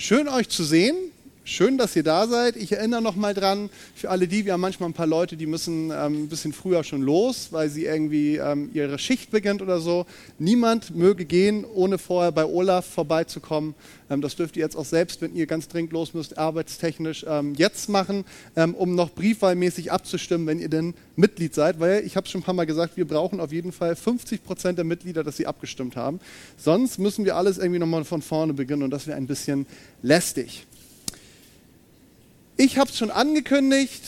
Schön euch zu sehen. Schön, dass ihr da seid. Ich erinnere noch mal dran, für alle die, wir haben manchmal ein paar Leute, die müssen ähm, ein bisschen früher schon los, weil sie irgendwie ähm, ihre Schicht beginnt oder so. Niemand möge gehen, ohne vorher bei Olaf vorbeizukommen. Ähm, das dürft ihr jetzt auch selbst, wenn ihr ganz dringend los müsst, arbeitstechnisch ähm, jetzt machen, ähm, um noch briefwahlmäßig abzustimmen, wenn ihr denn Mitglied seid. Weil ich habe es schon ein paar Mal gesagt, wir brauchen auf jeden Fall 50 Prozent der Mitglieder, dass sie abgestimmt haben. Sonst müssen wir alles irgendwie nochmal von vorne beginnen und das wäre ein bisschen lästig. Ich habe es schon angekündigt.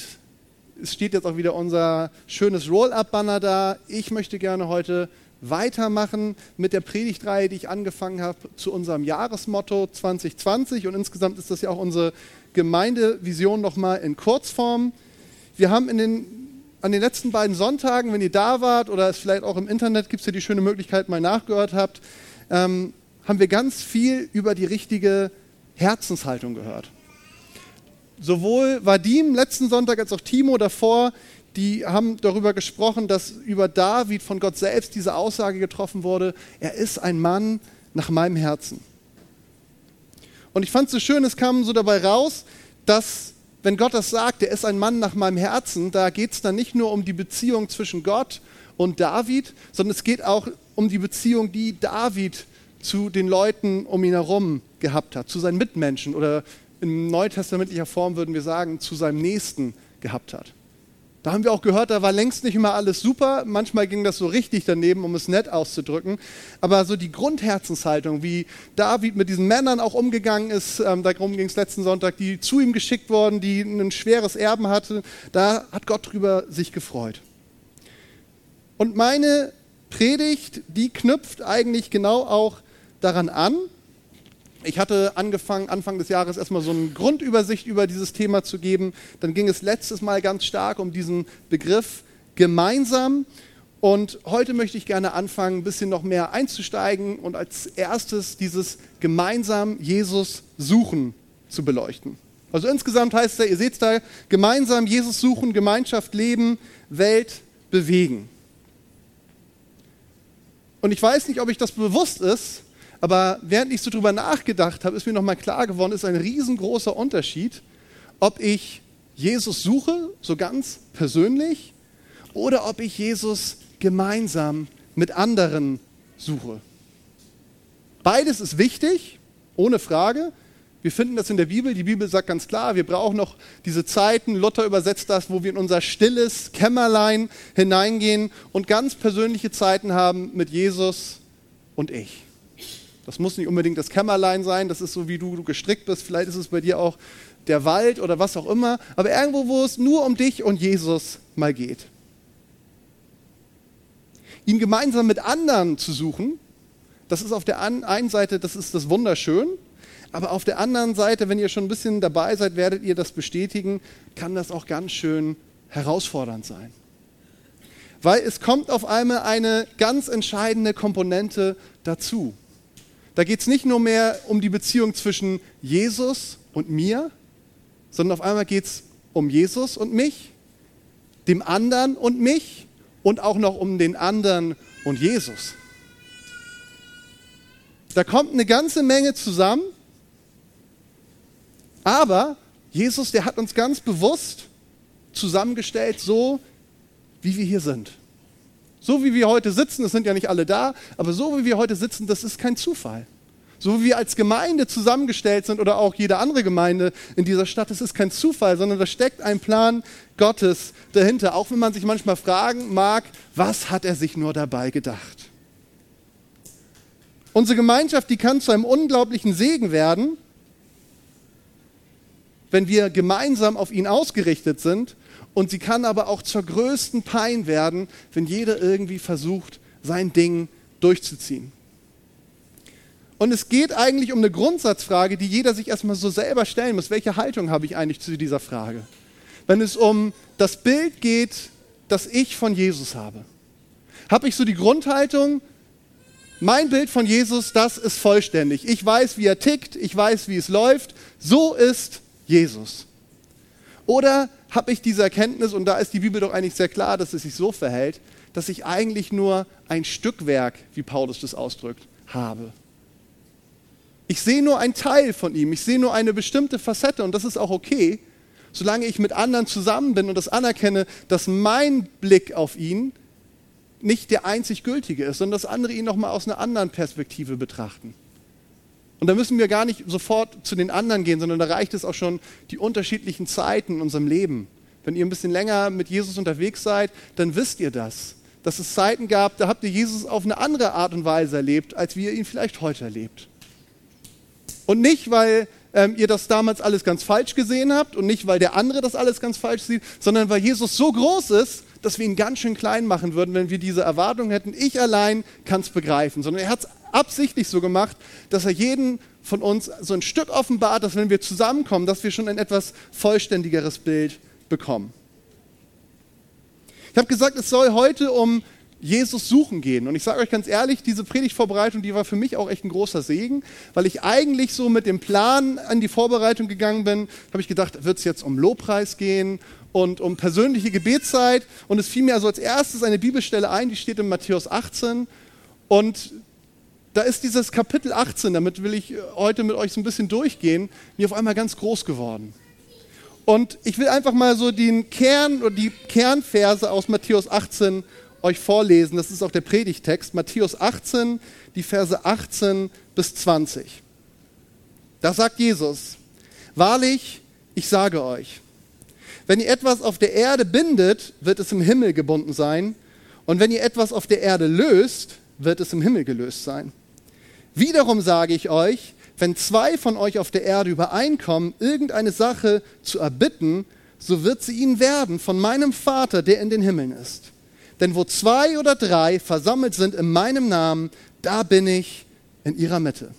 Es steht jetzt auch wieder unser schönes Roll-up-Banner da. Ich möchte gerne heute weitermachen mit der Predigtreihe, die ich angefangen habe zu unserem Jahresmotto 2020. Und insgesamt ist das ja auch unsere Gemeindevision nochmal in Kurzform. Wir haben in den, an den letzten beiden Sonntagen, wenn ihr da wart oder es vielleicht auch im Internet gibt es ja die schöne Möglichkeit, mal nachgehört habt, ähm, haben wir ganz viel über die richtige Herzenshaltung gehört sowohl Vadim letzten Sonntag als auch Timo davor, die haben darüber gesprochen, dass über David von Gott selbst diese Aussage getroffen wurde, er ist ein Mann nach meinem Herzen. Und ich fand es so schön, es kam so dabei raus, dass wenn Gott das sagt, er ist ein Mann nach meinem Herzen, da geht es dann nicht nur um die Beziehung zwischen Gott und David, sondern es geht auch um die Beziehung, die David zu den Leuten um ihn herum gehabt hat, zu seinen Mitmenschen oder in neutestamentlicher Form würden wir sagen, zu seinem Nächsten gehabt hat. Da haben wir auch gehört, da war längst nicht immer alles super. Manchmal ging das so richtig daneben, um es nett auszudrücken. Aber so die Grundherzenshaltung, wie David mit diesen Männern auch umgegangen ist, ähm, darum ging es letzten Sonntag, die zu ihm geschickt wurden, die ein schweres Erben hatten, da hat Gott drüber sich gefreut. Und meine Predigt, die knüpft eigentlich genau auch daran an, ich hatte angefangen, Anfang des Jahres erstmal so eine Grundübersicht über dieses Thema zu geben. Dann ging es letztes Mal ganz stark um diesen Begriff gemeinsam. Und heute möchte ich gerne anfangen, ein bisschen noch mehr einzusteigen und als erstes dieses gemeinsam Jesus suchen zu beleuchten. Also insgesamt heißt es ja, ihr seht es da, gemeinsam Jesus suchen, Gemeinschaft leben, Welt bewegen. Und ich weiß nicht, ob euch das bewusst ist, aber während ich so drüber nachgedacht habe, ist mir nochmal klar geworden, ist ein riesengroßer Unterschied, ob ich Jesus suche, so ganz persönlich, oder ob ich Jesus gemeinsam mit anderen suche. Beides ist wichtig, ohne Frage. Wir finden das in der Bibel. Die Bibel sagt ganz klar, wir brauchen noch diese Zeiten, Luther übersetzt das, wo wir in unser stilles Kämmerlein hineingehen und ganz persönliche Zeiten haben mit Jesus und ich. Das muss nicht unbedingt das Kämmerlein sein, das ist so, wie du, du gestrickt bist. Vielleicht ist es bei dir auch der Wald oder was auch immer. Aber irgendwo, wo es nur um dich und Jesus mal geht. Ihn gemeinsam mit anderen zu suchen, das ist auf der einen Seite, das ist das wunderschön. Aber auf der anderen Seite, wenn ihr schon ein bisschen dabei seid, werdet ihr das bestätigen, kann das auch ganz schön herausfordernd sein. Weil es kommt auf einmal eine ganz entscheidende Komponente dazu. Da geht es nicht nur mehr um die Beziehung zwischen Jesus und mir, sondern auf einmal geht es um Jesus und mich, dem anderen und mich und auch noch um den anderen und Jesus. Da kommt eine ganze Menge zusammen, aber Jesus, der hat uns ganz bewusst zusammengestellt, so wie wir hier sind. So wie wir heute sitzen, es sind ja nicht alle da, aber so wie wir heute sitzen, das ist kein Zufall. So wie wir als Gemeinde zusammengestellt sind oder auch jede andere Gemeinde in dieser Stadt, das ist kein Zufall, sondern da steckt ein Plan Gottes dahinter. Auch wenn man sich manchmal fragen mag, was hat er sich nur dabei gedacht? Unsere Gemeinschaft, die kann zu einem unglaublichen Segen werden, wenn wir gemeinsam auf ihn ausgerichtet sind und sie kann aber auch zur größten Pein werden, wenn jeder irgendwie versucht, sein Ding durchzuziehen. Und es geht eigentlich um eine Grundsatzfrage, die jeder sich erstmal so selber stellen muss. Welche Haltung habe ich eigentlich zu dieser Frage? Wenn es um das Bild geht, das ich von Jesus habe. Habe ich so die Grundhaltung, mein Bild von Jesus, das ist vollständig. Ich weiß, wie er tickt, ich weiß, wie es läuft. So ist Jesus. Oder habe ich diese Erkenntnis, und da ist die Bibel doch eigentlich sehr klar, dass es sich so verhält, dass ich eigentlich nur ein Stückwerk, wie Paulus das ausdrückt, habe. Ich sehe nur einen Teil von ihm, ich sehe nur eine bestimmte Facette und das ist auch okay, solange ich mit anderen zusammen bin und das anerkenne, dass mein Blick auf ihn nicht der einzig gültige ist, sondern dass andere ihn nochmal aus einer anderen Perspektive betrachten. Und da müssen wir gar nicht sofort zu den anderen gehen, sondern da reicht es auch schon die unterschiedlichen Zeiten in unserem Leben. Wenn ihr ein bisschen länger mit Jesus unterwegs seid, dann wisst ihr das. Dass es Zeiten gab, da habt ihr Jesus auf eine andere Art und Weise erlebt, als wie ihr ihn vielleicht heute erlebt. Und nicht, weil ähm, ihr das damals alles ganz falsch gesehen habt und nicht, weil der andere das alles ganz falsch sieht, sondern weil Jesus so groß ist, dass wir ihn ganz schön klein machen würden, wenn wir diese Erwartung hätten, ich allein kann es begreifen, sondern er hat es absichtlich so gemacht, dass er jeden von uns so ein Stück offenbart, dass wenn wir zusammenkommen, dass wir schon ein etwas vollständigeres Bild bekommen. Ich habe gesagt, es soll heute um Jesus suchen gehen. Und ich sage euch ganz ehrlich, diese Predigtvorbereitung, die war für mich auch echt ein großer Segen, weil ich eigentlich so mit dem Plan an die Vorbereitung gegangen bin, habe ich gedacht, wird es jetzt um Lobpreis gehen und um persönliche Gebetszeit. Und es fiel mir also als erstes eine Bibelstelle ein, die steht in Matthäus 18. Und da ist dieses Kapitel 18, damit will ich heute mit euch so ein bisschen durchgehen, mir auf einmal ganz groß geworden. Und ich will einfach mal so den Kern oder die Kernverse aus Matthäus 18 euch vorlesen. Das ist auch der Predigtext, Matthäus 18, die Verse 18 bis 20. Da sagt Jesus, wahrlich, ich sage euch, wenn ihr etwas auf der Erde bindet, wird es im Himmel gebunden sein. Und wenn ihr etwas auf der Erde löst, wird es im Himmel gelöst sein. Wiederum sage ich euch, wenn zwei von euch auf der Erde übereinkommen, irgendeine Sache zu erbitten, so wird sie ihnen werden von meinem Vater, der in den Himmeln ist. Denn wo zwei oder drei versammelt sind in meinem Namen, da bin ich in ihrer Mitte.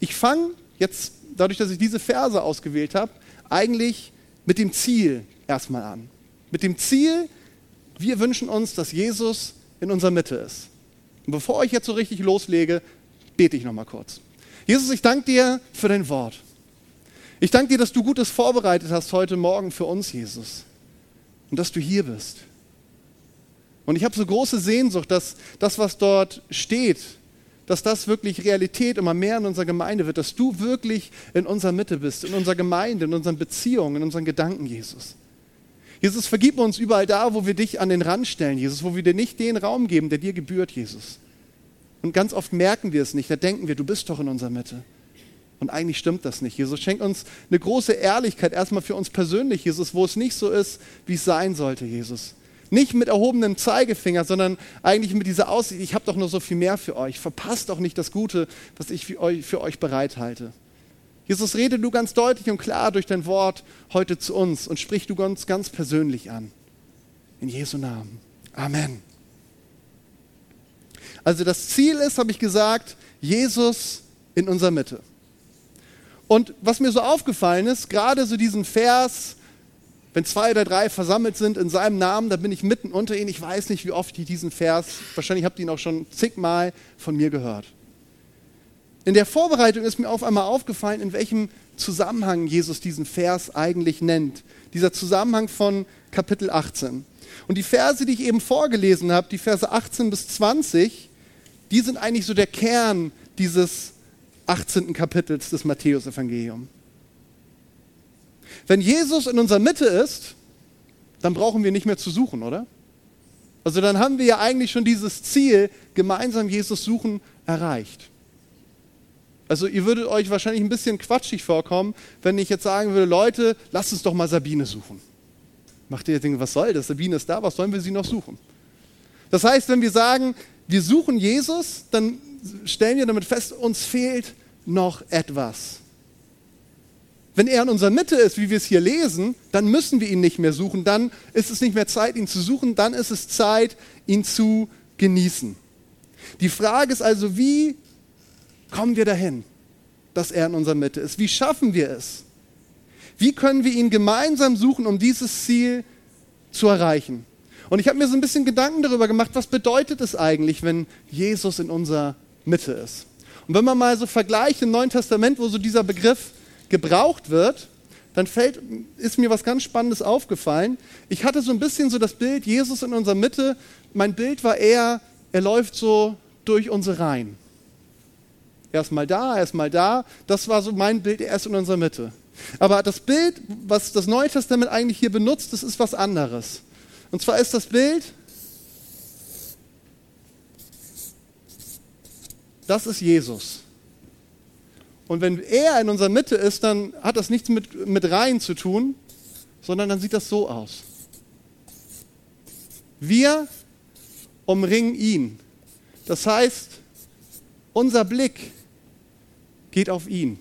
Ich fange jetzt, dadurch, dass ich diese Verse ausgewählt habe, eigentlich mit dem Ziel erstmal an. Mit dem Ziel, wir wünschen uns, dass Jesus in unserer Mitte ist. Und bevor ich jetzt so richtig loslege, bete ich nochmal kurz. Jesus, ich danke dir für dein Wort. Ich danke dir, dass du Gutes vorbereitet hast heute Morgen für uns, Jesus. Und dass du hier bist. Und ich habe so große Sehnsucht, dass das, was dort steht, dass das wirklich Realität immer mehr in unserer Gemeinde wird, dass du wirklich in unserer Mitte bist, in unserer Gemeinde, in unseren Beziehungen, in unseren Gedanken, Jesus. Jesus, vergib uns überall da, wo wir dich an den Rand stellen, Jesus, wo wir dir nicht den Raum geben, der dir gebührt, Jesus. Und ganz oft merken wir es nicht, da denken wir, du bist doch in unserer Mitte. Und eigentlich stimmt das nicht. Jesus schenkt uns eine große Ehrlichkeit, erstmal für uns persönlich, Jesus, wo es nicht so ist, wie es sein sollte, Jesus. Nicht mit erhobenem Zeigefinger, sondern eigentlich mit dieser Aussicht, ich habe doch noch so viel mehr für euch. Verpasst doch nicht das Gute, was ich für euch bereithalte. Jesus, rede du ganz deutlich und klar durch dein Wort heute zu uns und sprich du uns ganz persönlich an. In Jesu Namen. Amen. Also das Ziel ist, habe ich gesagt, Jesus in unserer Mitte. Und was mir so aufgefallen ist, gerade so diesen Vers, wenn zwei oder drei versammelt sind in seinem Namen, dann bin ich mitten unter ihnen. Ich weiß nicht, wie oft ich diesen Vers, wahrscheinlich habt ihr ihn auch schon zigmal von mir gehört. In der Vorbereitung ist mir auf einmal aufgefallen, in welchem Zusammenhang Jesus diesen Vers eigentlich nennt. Dieser Zusammenhang von Kapitel 18. Und die Verse, die ich eben vorgelesen habe, die Verse 18 bis 20, die sind eigentlich so der Kern dieses 18. Kapitels des Matthäusevangeliums. Wenn Jesus in unserer Mitte ist, dann brauchen wir nicht mehr zu suchen, oder? Also dann haben wir ja eigentlich schon dieses Ziel, gemeinsam Jesus suchen, erreicht. Also ihr würdet euch wahrscheinlich ein bisschen quatschig vorkommen, wenn ich jetzt sagen würde, Leute, lasst uns doch mal Sabine suchen. Macht ihr jetzt denken, was soll das? Sabine ist da, was sollen wir sie noch suchen? Das heißt, wenn wir sagen, wir suchen Jesus, dann stellen wir damit fest, uns fehlt noch etwas. Wenn er in unserer Mitte ist, wie wir es hier lesen, dann müssen wir ihn nicht mehr suchen. Dann ist es nicht mehr Zeit, ihn zu suchen. Dann ist es Zeit, ihn zu genießen. Die Frage ist also, wie kommen wir dahin, dass er in unserer Mitte ist? Wie schaffen wir es? Wie können wir ihn gemeinsam suchen, um dieses Ziel zu erreichen? Und ich habe mir so ein bisschen Gedanken darüber gemacht, was bedeutet es eigentlich, wenn Jesus in unserer Mitte ist? Und wenn man mal so vergleicht im Neuen Testament, wo so dieser Begriff gebraucht wird, dann fällt, ist mir was ganz Spannendes aufgefallen. Ich hatte so ein bisschen so das Bild, Jesus in unserer Mitte. Mein Bild war eher, er läuft so durch unsere Reihen. Er ist mal da, er ist mal da. Das war so mein Bild, er ist in unserer Mitte. Aber das Bild, was das Neue Testament eigentlich hier benutzt, das ist was anderes. Und zwar ist das Bild, das ist Jesus. Und wenn er in unserer Mitte ist, dann hat das nichts mit, mit Reihen zu tun, sondern dann sieht das so aus. Wir umringen ihn. Das heißt, unser Blick geht auf ihn.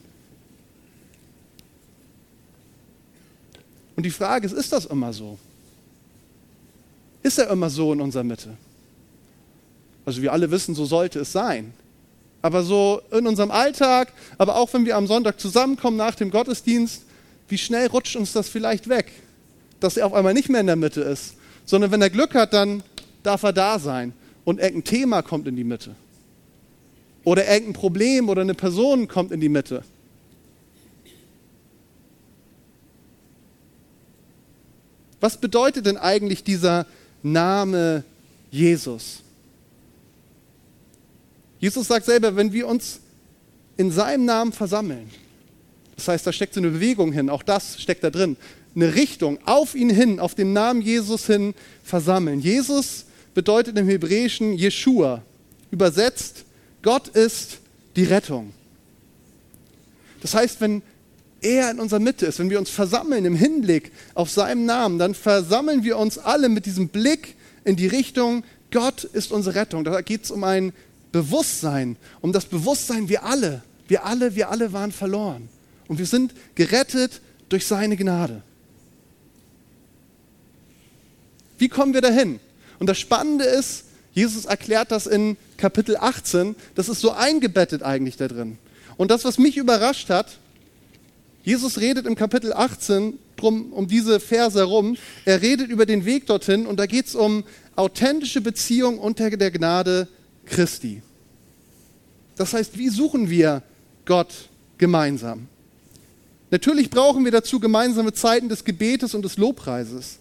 Und die Frage ist, ist das immer so? Ist er immer so in unserer Mitte? Also wir alle wissen, so sollte es sein. Aber so in unserem Alltag, aber auch wenn wir am Sonntag zusammenkommen nach dem Gottesdienst, wie schnell rutscht uns das vielleicht weg, dass er auf einmal nicht mehr in der Mitte ist, sondern wenn er Glück hat, dann darf er da sein und irgendein Thema kommt in die Mitte. Oder irgendein Problem oder eine Person kommt in die Mitte. Was bedeutet denn eigentlich dieser Name Jesus? Jesus sagt selber, wenn wir uns in seinem Namen versammeln, das heißt, da steckt so eine Bewegung hin, auch das steckt da drin, eine Richtung auf ihn hin, auf den Namen Jesus hin versammeln. Jesus bedeutet im Hebräischen Jeshua, übersetzt, Gott ist die Rettung. Das heißt, wenn er in unserer Mitte ist, wenn wir uns versammeln im Hinblick auf seinen Namen, dann versammeln wir uns alle mit diesem Blick in die Richtung, Gott ist unsere Rettung. Da geht es um ein Bewusstsein, um das Bewusstsein, wir alle, wir alle, wir alle waren verloren. Und wir sind gerettet durch seine Gnade. Wie kommen wir dahin? Und das Spannende ist, Jesus erklärt das in Kapitel 18, das ist so eingebettet eigentlich da drin. Und das, was mich überrascht hat, Jesus redet im Kapitel 18 drum, um diese Verse herum. Er redet über den Weg dorthin und da geht es um authentische Beziehung unter der Gnade Christi. Das heißt, wie suchen wir Gott gemeinsam? Natürlich brauchen wir dazu gemeinsame Zeiten des Gebetes und des Lobpreises.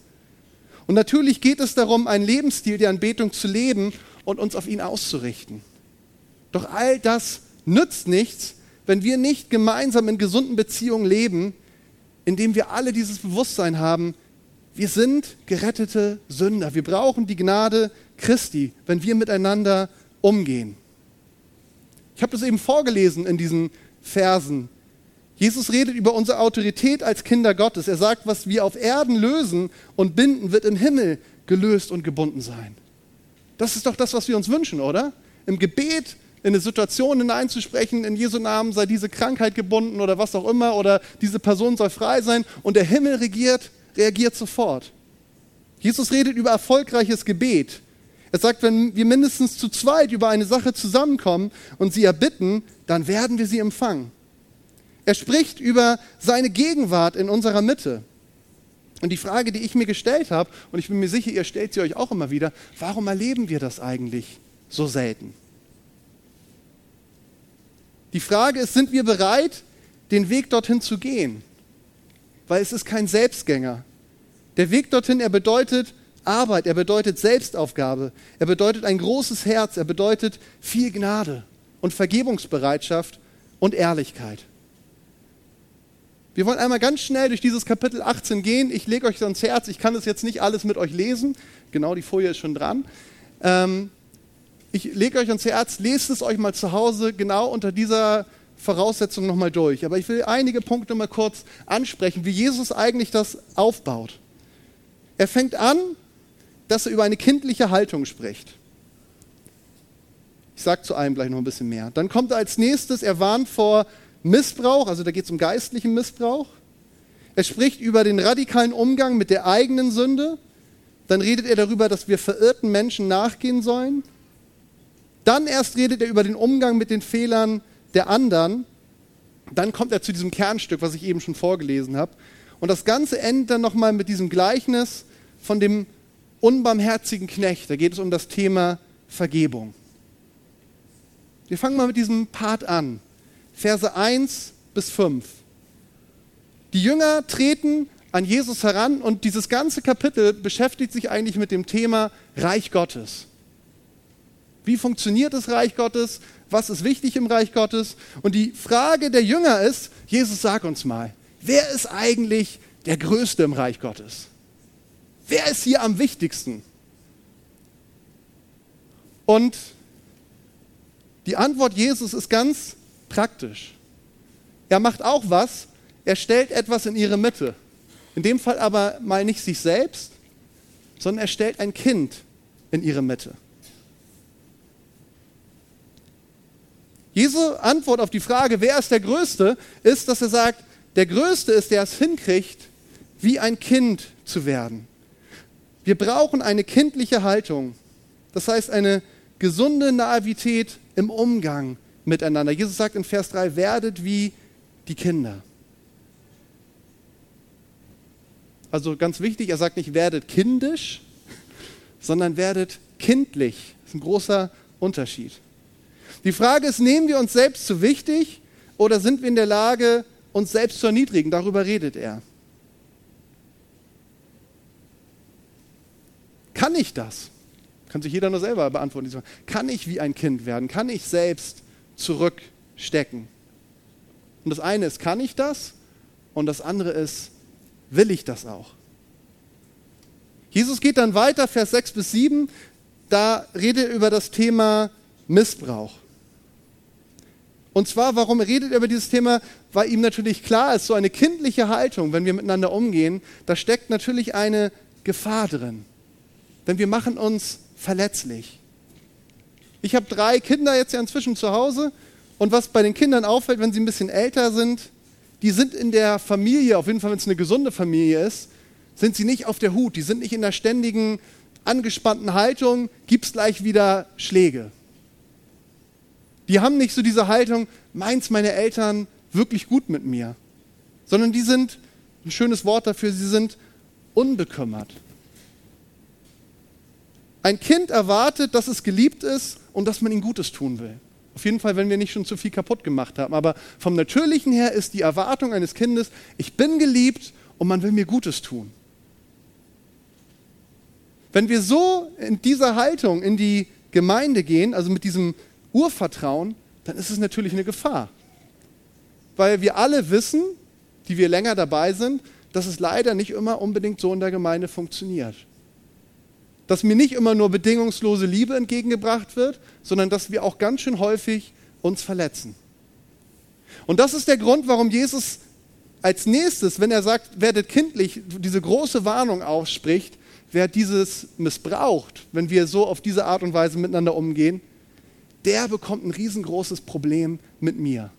Und natürlich geht es darum, einen Lebensstil der Anbetung zu leben und uns auf ihn auszurichten. Doch all das nützt nichts, wenn wir nicht gemeinsam in gesunden Beziehungen leben, indem wir alle dieses Bewusstsein haben, wir sind gerettete Sünder. Wir brauchen die Gnade Christi, wenn wir miteinander umgehen. Ich habe das eben vorgelesen in diesen Versen. Jesus redet über unsere Autorität als Kinder Gottes. Er sagt, was wir auf Erden lösen und binden, wird im Himmel gelöst und gebunden sein. Das ist doch das, was wir uns wünschen, oder? Im Gebet in eine Situation hineinzusprechen, in Jesu Namen sei diese Krankheit gebunden oder was auch immer, oder diese Person soll frei sein und der Himmel regiert, reagiert sofort. Jesus redet über erfolgreiches Gebet. Er sagt, wenn wir mindestens zu zweit über eine Sache zusammenkommen und sie erbitten, dann werden wir sie empfangen. Er spricht über seine Gegenwart in unserer Mitte. Und die Frage, die ich mir gestellt habe, und ich bin mir sicher, ihr stellt sie euch auch immer wieder, warum erleben wir das eigentlich so selten? Die Frage ist, sind wir bereit, den Weg dorthin zu gehen? Weil es ist kein Selbstgänger. Der Weg dorthin, er bedeutet Arbeit, er bedeutet Selbstaufgabe, er bedeutet ein großes Herz, er bedeutet viel Gnade und Vergebungsbereitschaft und Ehrlichkeit. Wir wollen einmal ganz schnell durch dieses Kapitel 18 gehen. Ich lege euch ans Herz, ich kann das jetzt nicht alles mit euch lesen. Genau, die Folie ist schon dran. Ähm, ich lege euch ans Herz, lest es euch mal zu Hause genau unter dieser Voraussetzung nochmal durch. Aber ich will einige Punkte mal kurz ansprechen, wie Jesus eigentlich das aufbaut. Er fängt an dass er über eine kindliche Haltung spricht. Ich sage zu einem gleich noch ein bisschen mehr. Dann kommt er als nächstes, er warnt vor Missbrauch, also da geht es um geistlichen Missbrauch. Er spricht über den radikalen Umgang mit der eigenen Sünde. Dann redet er darüber, dass wir verirrten Menschen nachgehen sollen. Dann erst redet er über den Umgang mit den Fehlern der anderen. Dann kommt er zu diesem Kernstück, was ich eben schon vorgelesen habe. Und das Ganze endet dann nochmal mit diesem Gleichnis von dem unbarmherzigen Knecht. Da geht es um das Thema Vergebung. Wir fangen mal mit diesem Part an. Verse 1 bis 5. Die Jünger treten an Jesus heran und dieses ganze Kapitel beschäftigt sich eigentlich mit dem Thema Reich Gottes. Wie funktioniert das Reich Gottes? was ist wichtig im Reich Gottes. Und die Frage der Jünger ist, Jesus, sag uns mal, wer ist eigentlich der Größte im Reich Gottes? Wer ist hier am wichtigsten? Und die Antwort Jesus ist ganz praktisch. Er macht auch was, er stellt etwas in ihre Mitte. In dem Fall aber mal nicht sich selbst, sondern er stellt ein Kind in ihre Mitte. Jesu Antwort auf die Frage, wer ist der Größte, ist, dass er sagt, der Größte ist, der es hinkriegt, wie ein Kind zu werden. Wir brauchen eine kindliche Haltung. Das heißt, eine gesunde Naivität im Umgang miteinander. Jesus sagt in Vers 3, werdet wie die Kinder. Also ganz wichtig, er sagt nicht, werdet kindisch, sondern werdet kindlich. Das ist ein großer Unterschied. Die Frage ist, nehmen wir uns selbst zu wichtig oder sind wir in der Lage, uns selbst zu erniedrigen? Darüber redet er. Kann ich das? Kann sich jeder nur selber beantworten. Kann ich wie ein Kind werden? Kann ich selbst zurückstecken? Und das eine ist, kann ich das? Und das andere ist, will ich das auch? Jesus geht dann weiter, Vers 6 bis 7, da redet er über das Thema Missbrauch. Und zwar, warum redet er über dieses Thema? Weil ihm natürlich klar ist, so eine kindliche Haltung, wenn wir miteinander umgehen, da steckt natürlich eine Gefahr drin. Denn wir machen uns verletzlich. Ich habe drei Kinder jetzt ja inzwischen zu Hause und was bei den Kindern auffällt, wenn sie ein bisschen älter sind, die sind in der Familie, auf jeden Fall wenn es eine gesunde Familie ist, sind sie nicht auf der Hut, die sind nicht in der ständigen angespannten Haltung, gibt es gleich wieder Schläge. Die haben nicht so diese Haltung, meins meine Eltern wirklich gut mit mir, sondern die sind, ein schönes Wort dafür, sie sind unbekümmert. Ein Kind erwartet, dass es geliebt ist und dass man ihm Gutes tun will. Auf jeden Fall, wenn wir nicht schon zu viel kaputt gemacht haben. Aber vom Natürlichen her ist die Erwartung eines Kindes, ich bin geliebt und man will mir Gutes tun. Wenn wir so in dieser Haltung in die Gemeinde gehen, also mit diesem Urvertrauen, dann ist es natürlich eine Gefahr. Weil wir alle wissen, die wir länger dabei sind, dass es leider nicht immer unbedingt so in der Gemeinde funktioniert. Dass mir nicht immer nur bedingungslose Liebe entgegengebracht wird, sondern dass wir auch ganz schön häufig uns verletzen. Und das ist der Grund, warum Jesus als nächstes, wenn er sagt, werdet kindlich, diese große Warnung ausspricht, wer dieses missbraucht, wenn wir so auf diese Art und Weise miteinander umgehen, der bekommt ein riesengroßes Problem mit mir.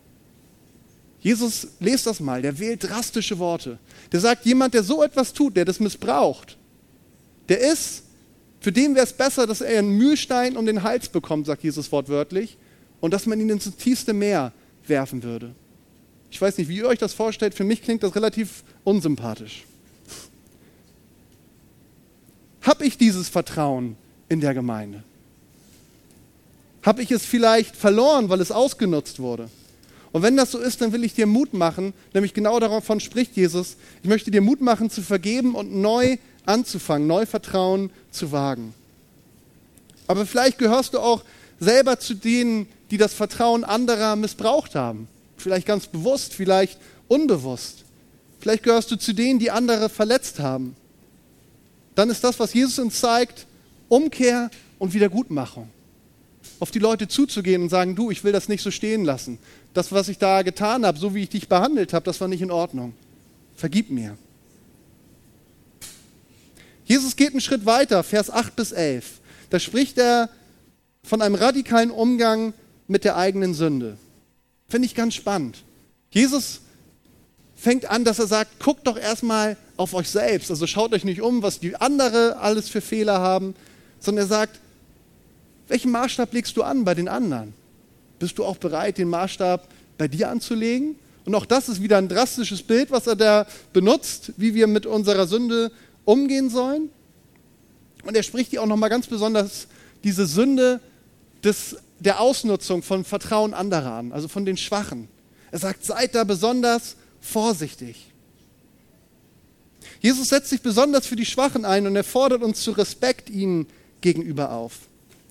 Jesus, lest das mal, der wählt drastische Worte. Der sagt, jemand, der so etwas tut, der das missbraucht, der ist, für den wäre es besser, dass er einen Mühlstein um den Hals bekommt, sagt Jesus wortwörtlich, und dass man ihn ins tiefste Meer werfen würde. Ich weiß nicht, wie ihr euch das vorstellt, für mich klingt das relativ unsympathisch. Habe ich dieses Vertrauen in der Gemeinde? Habe ich es vielleicht verloren, weil es ausgenutzt wurde? Und wenn das so ist, dann will ich dir Mut machen, nämlich genau davon spricht Jesus. Ich möchte dir Mut machen, zu vergeben und neu anzufangen, neu Vertrauen zu wagen. Aber vielleicht gehörst du auch selber zu denen, die das Vertrauen anderer missbraucht haben. Vielleicht ganz bewusst, vielleicht unbewusst. Vielleicht gehörst du zu denen, die andere verletzt haben. Dann ist das, was Jesus uns zeigt, Umkehr und Wiedergutmachung auf die Leute zuzugehen und sagen, du, ich will das nicht so stehen lassen. Das, was ich da getan habe, so wie ich dich behandelt habe, das war nicht in Ordnung. Vergib mir. Jesus geht einen Schritt weiter, Vers 8 bis 11. Da spricht er von einem radikalen Umgang mit der eigenen Sünde. Finde ich ganz spannend. Jesus fängt an, dass er sagt, guckt doch erstmal auf euch selbst. Also schaut euch nicht um, was die anderen alles für Fehler haben, sondern er sagt, welchen Maßstab legst du an bei den anderen? Bist du auch bereit, den Maßstab bei dir anzulegen? Und auch das ist wieder ein drastisches Bild, was er da benutzt, wie wir mit unserer Sünde umgehen sollen. Und er spricht hier auch nochmal ganz besonders diese Sünde des, der Ausnutzung von Vertrauen anderer an, also von den Schwachen. Er sagt, seid da besonders vorsichtig. Jesus setzt sich besonders für die Schwachen ein und er fordert uns zu Respekt ihnen gegenüber auf.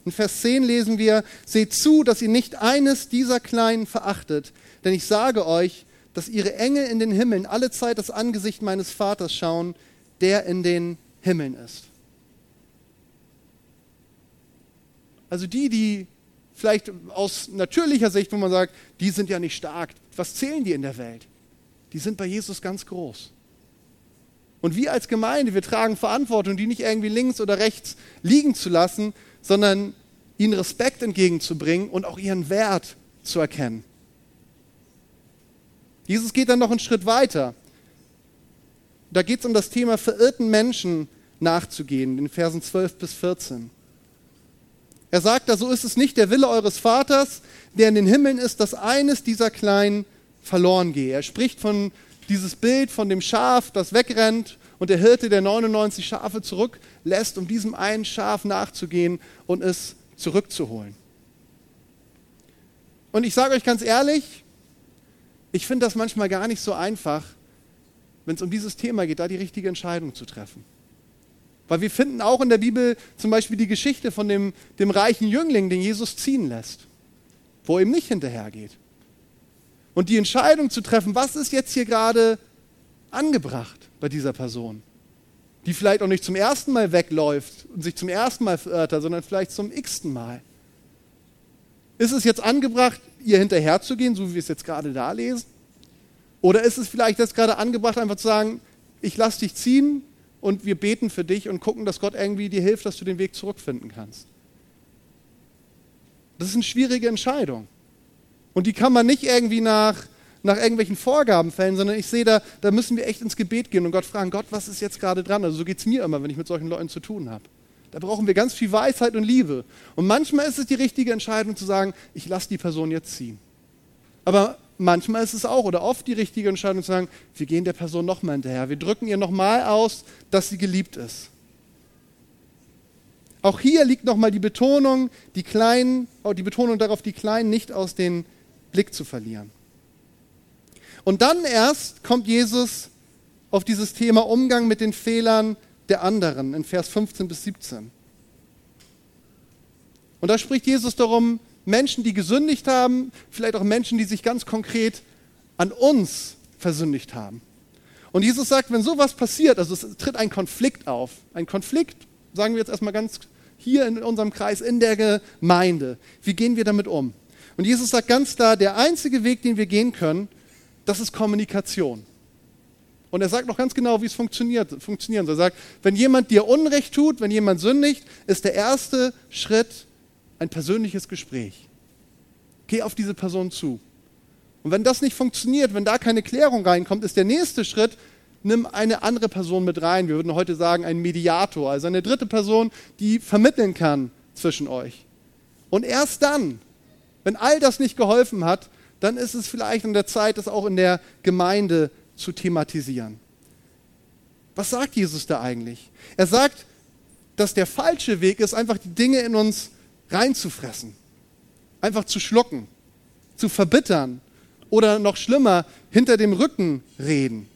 In Vers 10 lesen wir, seht zu, dass ihr nicht eines dieser Kleinen verachtet, denn ich sage euch, dass ihre Engel in den Himmeln alle Zeit das Angesicht meines Vaters schauen, der in den Himmeln ist. Also die, die vielleicht aus natürlicher Sicht, wo man sagt, die sind ja nicht stark, was zählen die in der Welt? Die sind bei Jesus ganz groß. Und wir als Gemeinde, wir tragen Verantwortung, die nicht irgendwie links oder rechts liegen zu lassen, sondern ihnen Respekt entgegenzubringen und auch ihren Wert zu erkennen. Jesus geht dann noch einen Schritt weiter. Da geht es um das Thema verirrten Menschen nachzugehen, in Versen 12 bis 14. Er sagt da, so ist es nicht der Wille eures Vaters, der in den Himmeln ist, dass eines dieser Kleinen verloren gehe. Er spricht von dieses Bild von dem Schaf, das wegrennt und der Hirte, der 99 Schafe zurücklässt, um diesem einen Schaf nachzugehen und es zurückzuholen. Und ich sage euch ganz ehrlich, ich finde das manchmal gar nicht so einfach, wenn es um dieses Thema geht, da die richtige Entscheidung zu treffen. Weil wir finden auch in der Bibel zum Beispiel die Geschichte von dem, dem reichen Jüngling, den Jesus ziehen lässt, wo er ihm nicht hinterhergeht. Und die Entscheidung zu treffen, was ist jetzt hier gerade angebracht bei dieser Person, die vielleicht auch nicht zum ersten Mal wegläuft und sich zum ersten Mal verirrt sondern vielleicht zum x-ten Mal. Ist es jetzt angebracht, ihr hinterherzugehen, so wie wir es jetzt gerade da lesen? Oder ist es vielleicht jetzt gerade angebracht, einfach zu sagen, ich lasse dich ziehen, und wir beten für dich und gucken, dass Gott irgendwie dir hilft, dass du den Weg zurückfinden kannst. Das ist eine schwierige Entscheidung. Und die kann man nicht irgendwie nach, nach irgendwelchen Vorgaben fällen, sondern ich sehe, da, da müssen wir echt ins Gebet gehen und Gott fragen, Gott, was ist jetzt gerade dran? Also so geht es mir immer, wenn ich mit solchen Leuten zu tun habe. Da brauchen wir ganz viel Weisheit und Liebe. Und manchmal ist es die richtige Entscheidung zu sagen, ich lasse die Person jetzt ziehen. Aber manchmal ist es auch oder oft die richtige Entscheidung zu sagen, wir gehen der Person nochmal hinterher. Wir drücken ihr nochmal aus, dass sie geliebt ist. Auch hier liegt nochmal die Betonung, die Kleinen, oh, die Betonung darauf, die Kleinen nicht aus dem Blick zu verlieren. Und dann erst kommt Jesus auf dieses Thema Umgang mit den Fehlern der anderen in Vers 15 bis 17. Und da spricht Jesus darum, Menschen, die gesündigt haben, vielleicht auch Menschen, die sich ganz konkret an uns versündigt haben. Und Jesus sagt, wenn sowas passiert, also es tritt ein Konflikt auf, ein Konflikt, sagen wir jetzt erstmal ganz hier in unserem Kreis, in der Gemeinde, wie gehen wir damit um? Und Jesus sagt ganz klar, der einzige Weg, den wir gehen können, das ist Kommunikation. Und er sagt noch ganz genau, wie es funktioniert, funktionieren soll. Er sagt, wenn jemand dir Unrecht tut, wenn jemand sündigt, ist der erste Schritt ein persönliches Gespräch. Geh auf diese Person zu. Und wenn das nicht funktioniert, wenn da keine Klärung reinkommt, ist der nächste Schritt, nimm eine andere Person mit rein. Wir würden heute sagen, ein Mediator, also eine dritte Person, die vermitteln kann zwischen euch. Und erst dann, wenn all das nicht geholfen hat, dann ist es vielleicht an der Zeit, das auch in der Gemeinde zu thematisieren. Was sagt Jesus da eigentlich? Er sagt, dass der falsche Weg ist, einfach die Dinge in uns reinzufressen, einfach zu schlucken, zu verbittern oder noch schlimmer, hinter dem Rücken reden.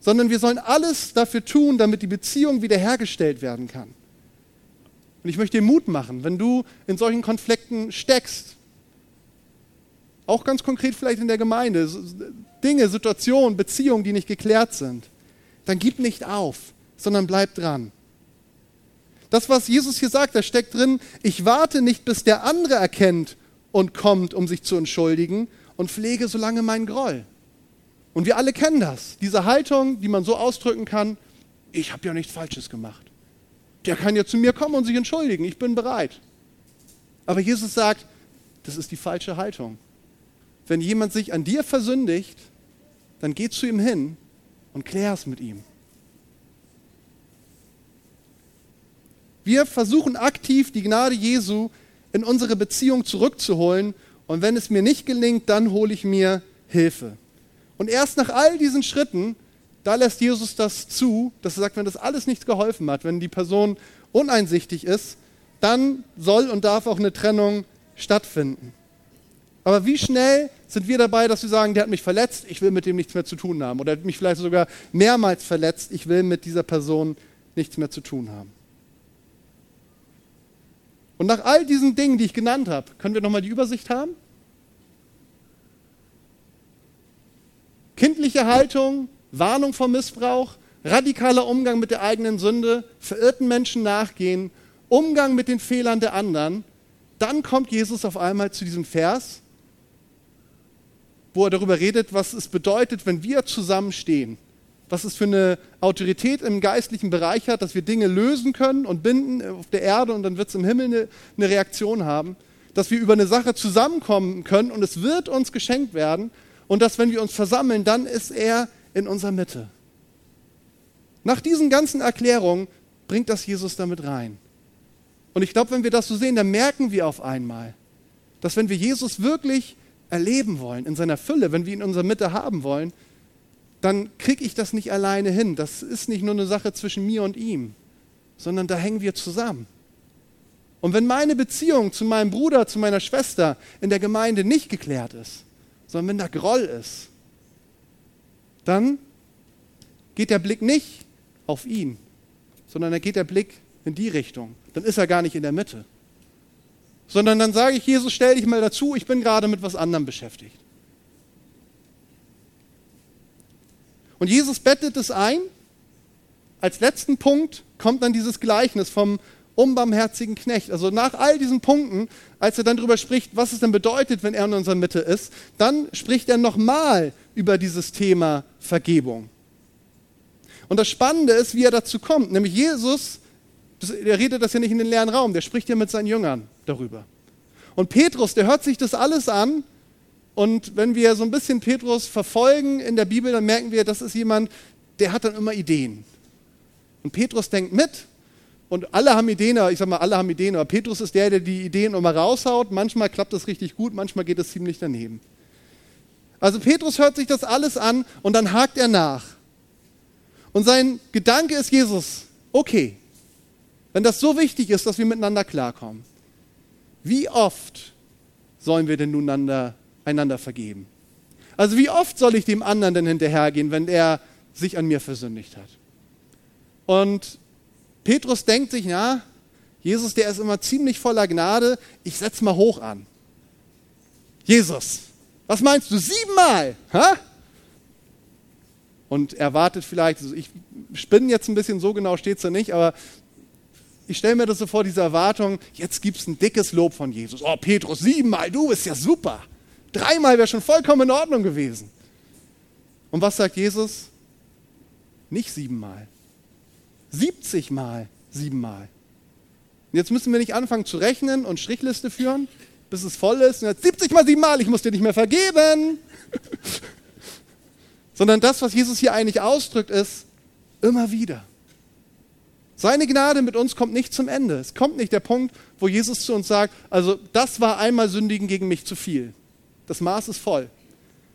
Sondern wir sollen alles dafür tun, damit die Beziehung wiederhergestellt werden kann. Und ich möchte dir Mut machen, wenn du in solchen Konflikten steckst, auch ganz konkret vielleicht in der Gemeinde, Dinge, Situationen, Beziehungen, die nicht geklärt sind, dann gib nicht auf, sondern bleib dran. Das, was Jesus hier sagt, da steckt drin, ich warte nicht, bis der andere erkennt und kommt, um sich zu entschuldigen und pflege so lange meinen Groll. Und wir alle kennen das, diese Haltung, die man so ausdrücken kann, ich habe ja nichts Falsches gemacht. Der kann ja zu mir kommen und sich entschuldigen, ich bin bereit. Aber Jesus sagt, das ist die falsche Haltung. Wenn jemand sich an dir versündigt, dann geh zu ihm hin und klär es mit ihm. Wir versuchen aktiv die Gnade Jesu in unsere Beziehung zurückzuholen und wenn es mir nicht gelingt, dann hole ich mir Hilfe. Und erst nach all diesen Schritten, da lässt Jesus das zu, dass er sagt, wenn das alles nichts geholfen hat, wenn die Person uneinsichtig ist, dann soll und darf auch eine Trennung stattfinden. Aber wie schnell sind wir dabei, dass wir sagen, der hat mich verletzt, ich will mit dem nichts mehr zu tun haben. Oder hat mich vielleicht sogar mehrmals verletzt, ich will mit dieser Person nichts mehr zu tun haben. Und nach all diesen Dingen, die ich genannt habe, können wir nochmal die Übersicht haben? Kindliche Haltung, Warnung vor Missbrauch, radikaler Umgang mit der eigenen Sünde, verirrten Menschen nachgehen, Umgang mit den Fehlern der anderen. Dann kommt Jesus auf einmal zu diesem Vers, wo er darüber redet, was es bedeutet, wenn wir zusammenstehen. Was es für eine Autorität im geistlichen Bereich hat, dass wir Dinge lösen können und binden auf der Erde und dann wird es im Himmel eine, eine Reaktion haben. Dass wir über eine Sache zusammenkommen können und es wird uns geschenkt werden. Und dass, wenn wir uns versammeln, dann ist er in unserer Mitte. Nach diesen ganzen Erklärungen bringt das Jesus damit rein. Und ich glaube, wenn wir das so sehen, dann merken wir auf einmal, dass wenn wir Jesus wirklich erleben wollen, in seiner Fülle, wenn wir ihn in unserer Mitte haben wollen, dann kriege ich das nicht alleine hin. Das ist nicht nur eine Sache zwischen mir und ihm, sondern da hängen wir zusammen. Und wenn meine Beziehung zu meinem Bruder, zu meiner Schwester in der Gemeinde nicht geklärt ist, sondern wenn da Groll ist, dann geht der Blick nicht auf ihn, sondern dann geht der Blick in die Richtung. Dann ist er gar nicht in der Mitte. Sondern dann sage ich, Jesus, stell dich mal dazu, ich bin gerade mit was anderem beschäftigt. Und Jesus bettet es ein. Als letzten Punkt kommt dann dieses Gleichnis vom unbarmherzigen Knecht. Also nach all diesen Punkten, als er dann darüber spricht, was es denn bedeutet, wenn er in unserer Mitte ist, dann spricht er nochmal über dieses Thema Vergebung. Und das Spannende ist, wie er dazu kommt. Nämlich Jesus, der redet das ja nicht in den leeren Raum, der spricht ja mit seinen Jüngern darüber. Und Petrus, der hört sich das alles an. Und wenn wir so ein bisschen Petrus verfolgen in der Bibel, dann merken wir, das ist jemand, der hat dann immer Ideen. Und Petrus denkt mit. Und alle haben Ideen, ich sag mal, alle haben Ideen, aber Petrus ist der, der die Ideen immer raushaut. Manchmal klappt das richtig gut, manchmal geht es ziemlich daneben. Also Petrus hört sich das alles an und dann hakt er nach. Und sein Gedanke ist Jesus, okay, wenn das so wichtig ist, dass wir miteinander klarkommen, wie oft sollen wir denn nun einander, vergeben? Also wie oft soll ich dem anderen denn hinterhergehen, wenn er sich an mir versündigt hat? Und Petrus denkt sich, na, Jesus, der ist immer ziemlich voller Gnade, ich setze mal hoch an. Jesus, was meinst du, siebenmal? Ha? und erwartet vielleicht, also ich spinne jetzt ein bisschen, so genau steht es ja nicht, aber ich stelle mir das so vor, diese Erwartung, jetzt gibt es ein dickes Lob von Jesus. Oh, Petrus, siebenmal, du bist ja super. Dreimal wäre schon vollkommen in Ordnung gewesen. Und was sagt Jesus? Nicht siebenmal. 70 Mal siebenmal. Und jetzt müssen wir nicht anfangen zu rechnen und Strichliste führen, bis es voll ist. Und jetzt 70 mal siebenmal, ich muss dir nicht mehr vergeben. sondern das, was Jesus hier eigentlich ausdrückt, ist immer wieder. Seine Gnade mit uns kommt nicht zum Ende. Es kommt nicht der Punkt, wo Jesus zu uns sagt, also das war einmal Sündigen gegen mich zu viel. Das Maß ist voll.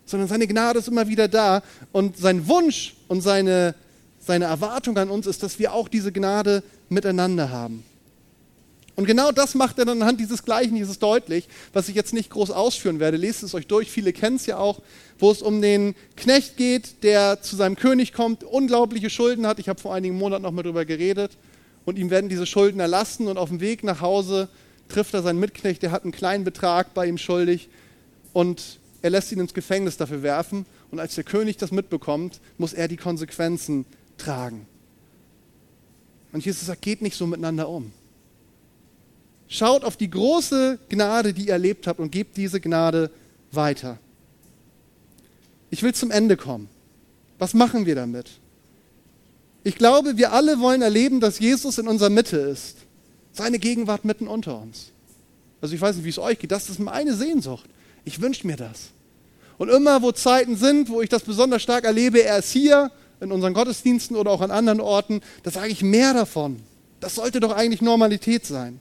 Sondern seine Gnade ist immer wieder da. Und sein Wunsch und seine, seine Erwartung an uns ist, dass wir auch diese Gnade miteinander haben. Und genau das macht er dann anhand dieses Gleichnisses deutlich, was ich jetzt nicht groß ausführen werde. Lest es euch durch, viele kennen es ja auch, wo es um den Knecht geht, der zu seinem König kommt, unglaubliche Schulden hat. Ich habe vor einigen Monaten noch mal darüber geredet. Und ihm werden diese Schulden erlassen und auf dem Weg nach Hause trifft er seinen Mitknecht, der hat einen kleinen Betrag bei ihm schuldig und er lässt ihn ins Gefängnis dafür werfen. Und als der König das mitbekommt, muss er die Konsequenzen tragen. Und Jesus sagt, geht nicht so miteinander um. Schaut auf die große Gnade, die ihr erlebt habt und gebt diese Gnade weiter. Ich will zum Ende kommen. Was machen wir damit? Ich glaube, wir alle wollen erleben, dass Jesus in unserer Mitte ist. Seine Gegenwart mitten unter uns. Also ich weiß nicht, wie es euch geht. Das ist meine Sehnsucht. Ich wünsche mir das. Und immer, wo Zeiten sind, wo ich das besonders stark erlebe, er ist hier in unseren Gottesdiensten oder auch an anderen Orten, da sage ich mehr davon. Das sollte doch eigentlich Normalität sein.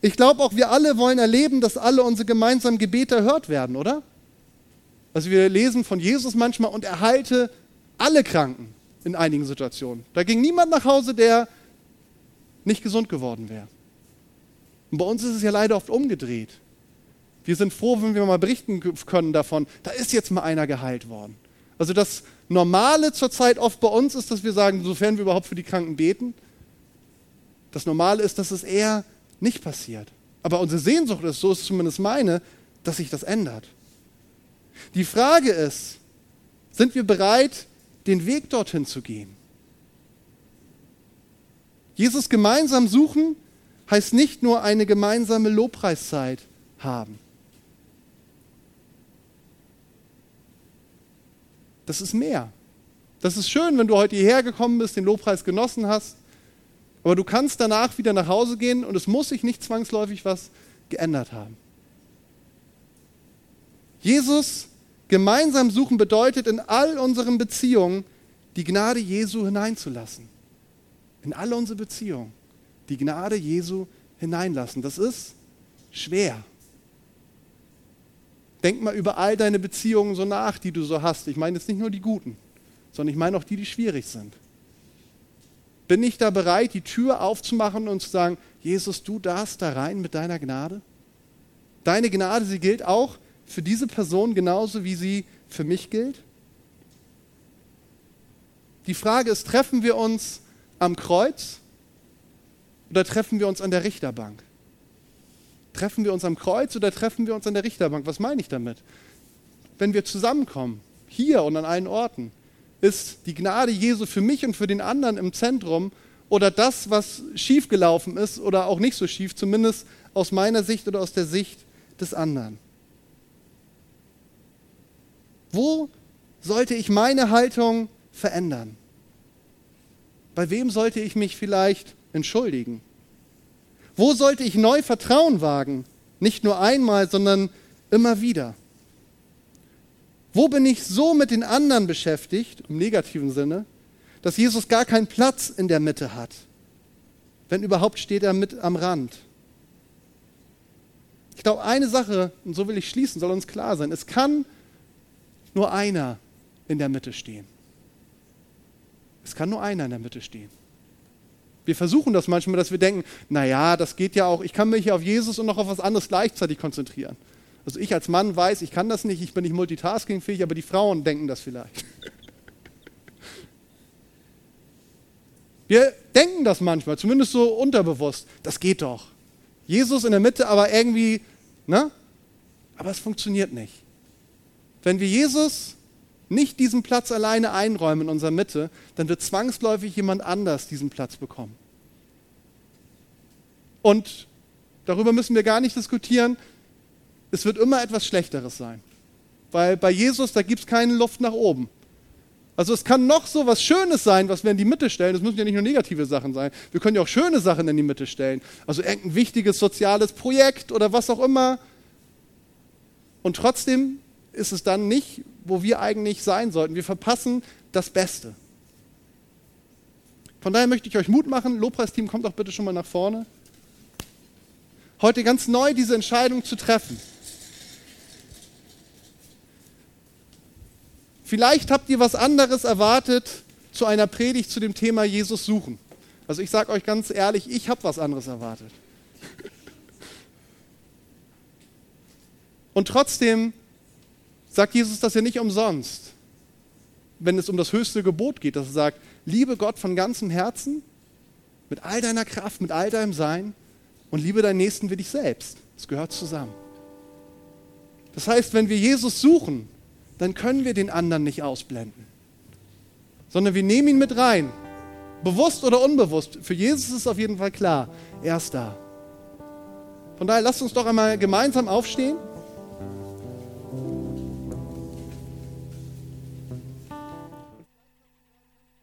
Ich glaube auch, wir alle wollen erleben, dass alle unsere gemeinsamen Gebete erhört werden, oder? Also wir lesen von Jesus manchmal und erhalte alle Kranken in einigen Situationen. Da ging niemand nach Hause, der nicht gesund geworden wäre. Und bei uns ist es ja leider oft umgedreht. Wir sind froh, wenn wir mal berichten können davon, da ist jetzt mal einer geheilt worden. Also das Normale zurzeit oft bei uns ist, dass wir sagen, sofern wir überhaupt für die Kranken beten, das Normale ist, dass es eher nicht passiert. Aber unsere Sehnsucht ist, so ist zumindest meine, dass sich das ändert. Die Frage ist, sind wir bereit, den Weg dorthin zu gehen? Jesus gemeinsam suchen heißt nicht nur eine gemeinsame Lobpreiszeit haben. Das ist mehr. Das ist schön, wenn du heute hierher gekommen bist, den Lobpreis genossen hast, aber du kannst danach wieder nach Hause gehen und es muss sich nicht zwangsläufig was geändert haben. Jesus gemeinsam suchen bedeutet, in all unseren Beziehungen die Gnade Jesu hineinzulassen. In all unsere Beziehungen die Gnade Jesu hineinlassen. Das ist schwer. Denk mal über all deine Beziehungen so nach, die du so hast. Ich meine jetzt nicht nur die guten, sondern ich meine auch die, die schwierig sind. Bin ich da bereit, die Tür aufzumachen und zu sagen, Jesus, du darfst da rein mit deiner Gnade? Deine Gnade, sie gilt auch für diese Person genauso, wie sie für mich gilt? Die Frage ist, treffen wir uns am Kreuz oder treffen wir uns an der Richterbank? Treffen wir uns am Kreuz oder treffen wir uns an der Richterbank? Was meine ich damit? Wenn wir zusammenkommen, hier und an allen Orten, ist die Gnade Jesu für mich und für den anderen im Zentrum oder das, was schiefgelaufen ist oder auch nicht so schief, zumindest aus meiner Sicht oder aus der Sicht des anderen. Wo sollte ich meine Haltung verändern? Bei wem sollte ich mich vielleicht entschuldigen? Wo sollte ich neu Vertrauen wagen? Nicht nur einmal, sondern immer wieder. Wo bin ich so mit den anderen beschäftigt, im negativen Sinne, dass Jesus gar keinen Platz in der Mitte hat? Wenn überhaupt steht er mit am Rand. Ich glaube, eine Sache, und so will ich schließen, soll uns klar sein. Es kann nur einer in der Mitte stehen. Es kann nur einer in der Mitte stehen. Wir versuchen das manchmal, dass wir denken, naja, das geht ja auch, ich kann mich auf Jesus und noch auf was anderes gleichzeitig konzentrieren. Also ich als Mann weiß, ich kann das nicht, ich bin nicht multitaskingfähig, aber die Frauen denken das vielleicht. Wir denken das manchmal, zumindest so unterbewusst. Das geht doch. Jesus in der Mitte, aber irgendwie, ne? Aber es funktioniert nicht. Wenn wir Jesus nicht diesen Platz alleine einräumen in unserer Mitte, dann wird zwangsläufig jemand anders diesen Platz bekommen. Und darüber müssen wir gar nicht diskutieren. Es wird immer etwas Schlechteres sein. Weil bei Jesus, da gibt es keine Luft nach oben. Also es kann noch so was Schönes sein, was wir in die Mitte stellen. Das müssen ja nicht nur negative Sachen sein. Wir können ja auch schöne Sachen in die Mitte stellen. Also irgendein wichtiges soziales Projekt oder was auch immer. Und trotzdem ist es dann nicht, wo wir eigentlich sein sollten. Wir verpassen das Beste. Von daher möchte ich euch Mut machen. Lobpreisteam, kommt doch bitte schon mal nach vorne. Heute ganz neu diese Entscheidung zu treffen. Vielleicht habt ihr was anderes erwartet zu einer Predigt zu dem Thema Jesus suchen. Also ich sage euch ganz ehrlich, ich habe was anderes erwartet. Und trotzdem sagt Jesus das ja nicht umsonst, wenn es um das höchste Gebot geht, dass er sagt, liebe Gott von ganzem Herzen, mit all deiner Kraft, mit all deinem Sein und liebe deinen Nächsten wie dich selbst. Das gehört zusammen. Das heißt, wenn wir Jesus suchen, dann können wir den anderen nicht ausblenden, sondern wir nehmen ihn mit rein. Bewusst oder unbewusst. Für Jesus ist auf jeden Fall klar, er ist da. Von daher lasst uns doch einmal gemeinsam aufstehen.